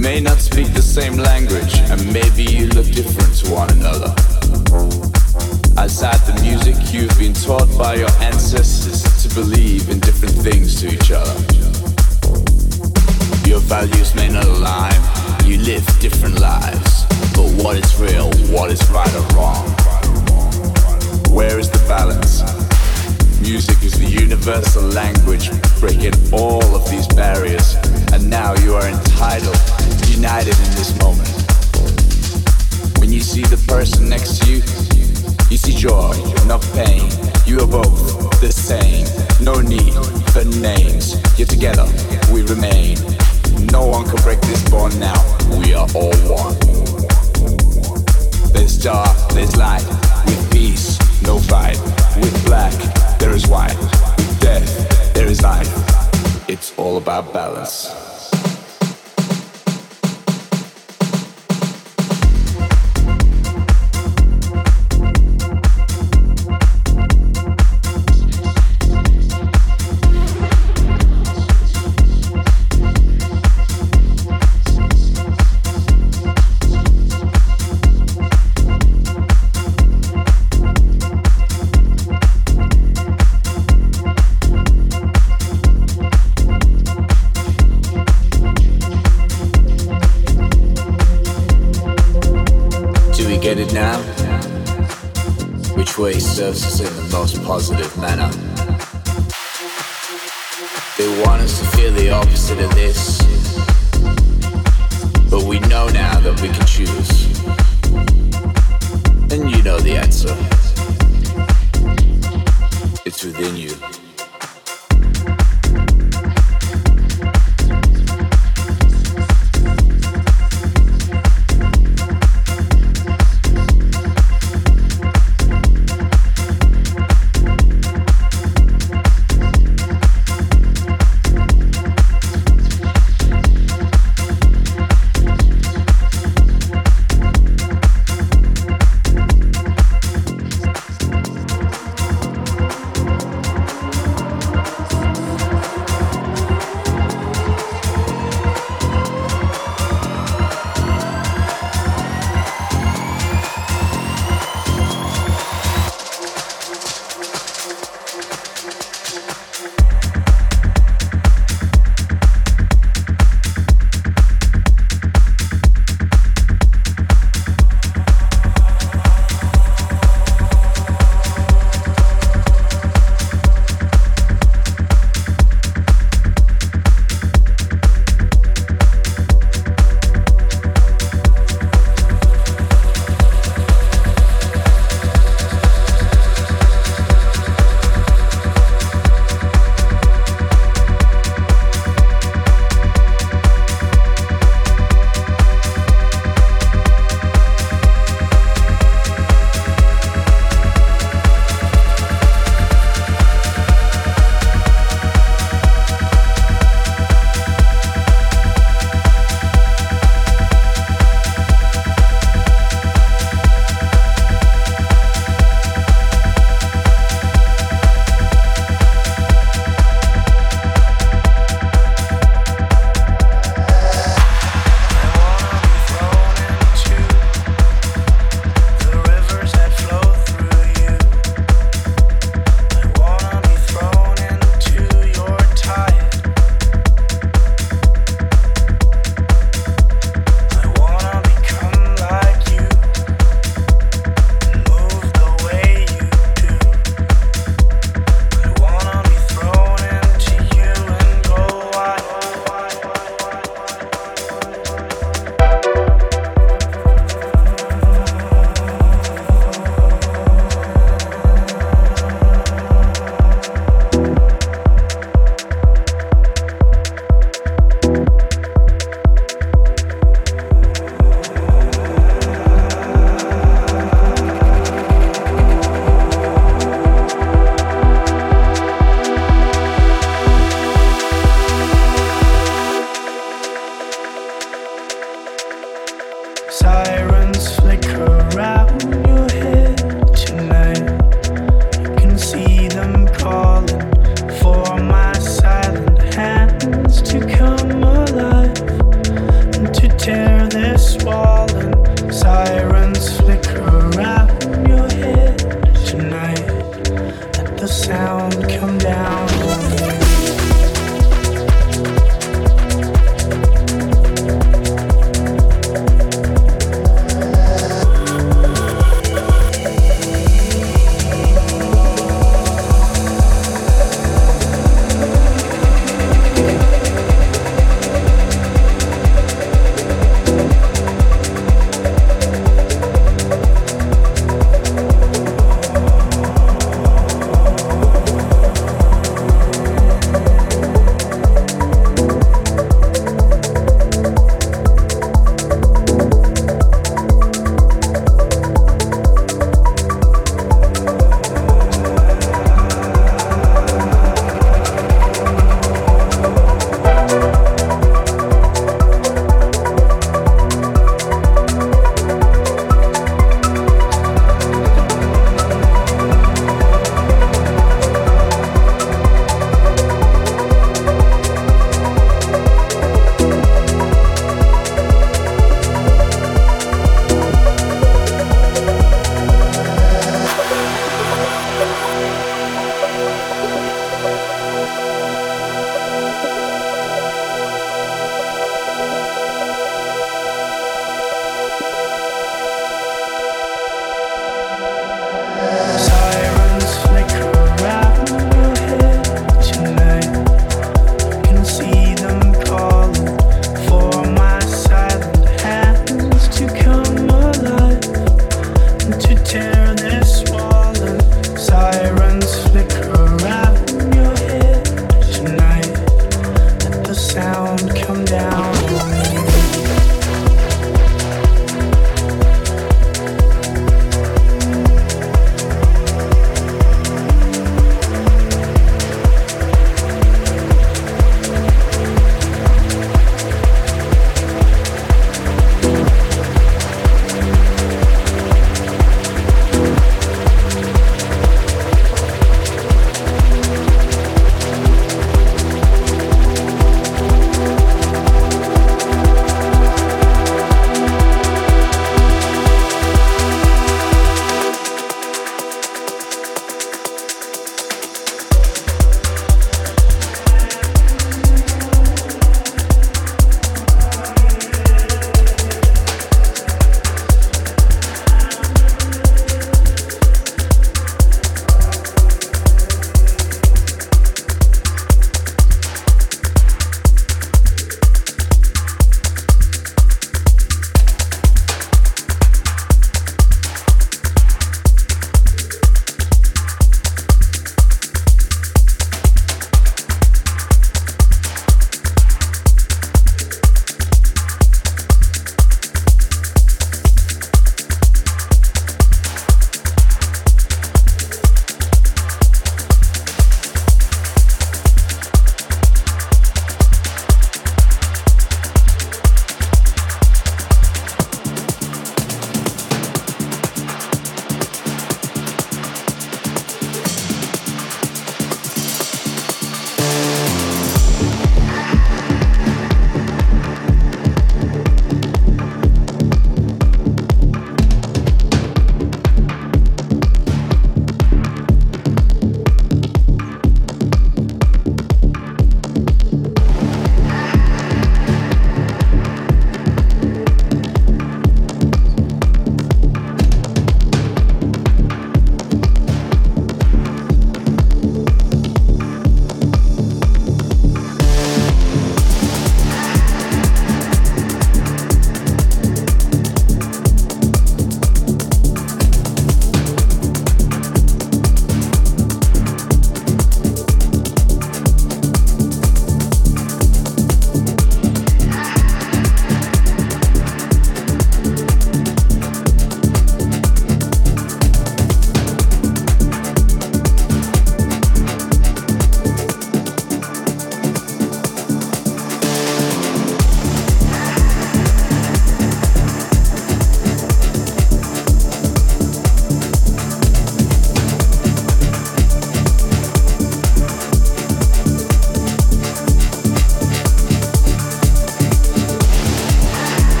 may not speak the same language, and maybe you look different to one another. Outside the music, you've been taught by your ancestors to believe in different things to each other. Your values may not align, you live different lives. But what is real, what is right or wrong? Where is the balance? Music is the universal language, breaking all of these barriers. And now you are entitled, united in this moment. When you see the person next to you, you see joy, not pain. You are both the same. No need for names. Yet together we remain. No one can break this bond now. We are all one. There's dark, there's light. With peace, no fight. With black, there is white. With death, there is life. It's all about balance. Positive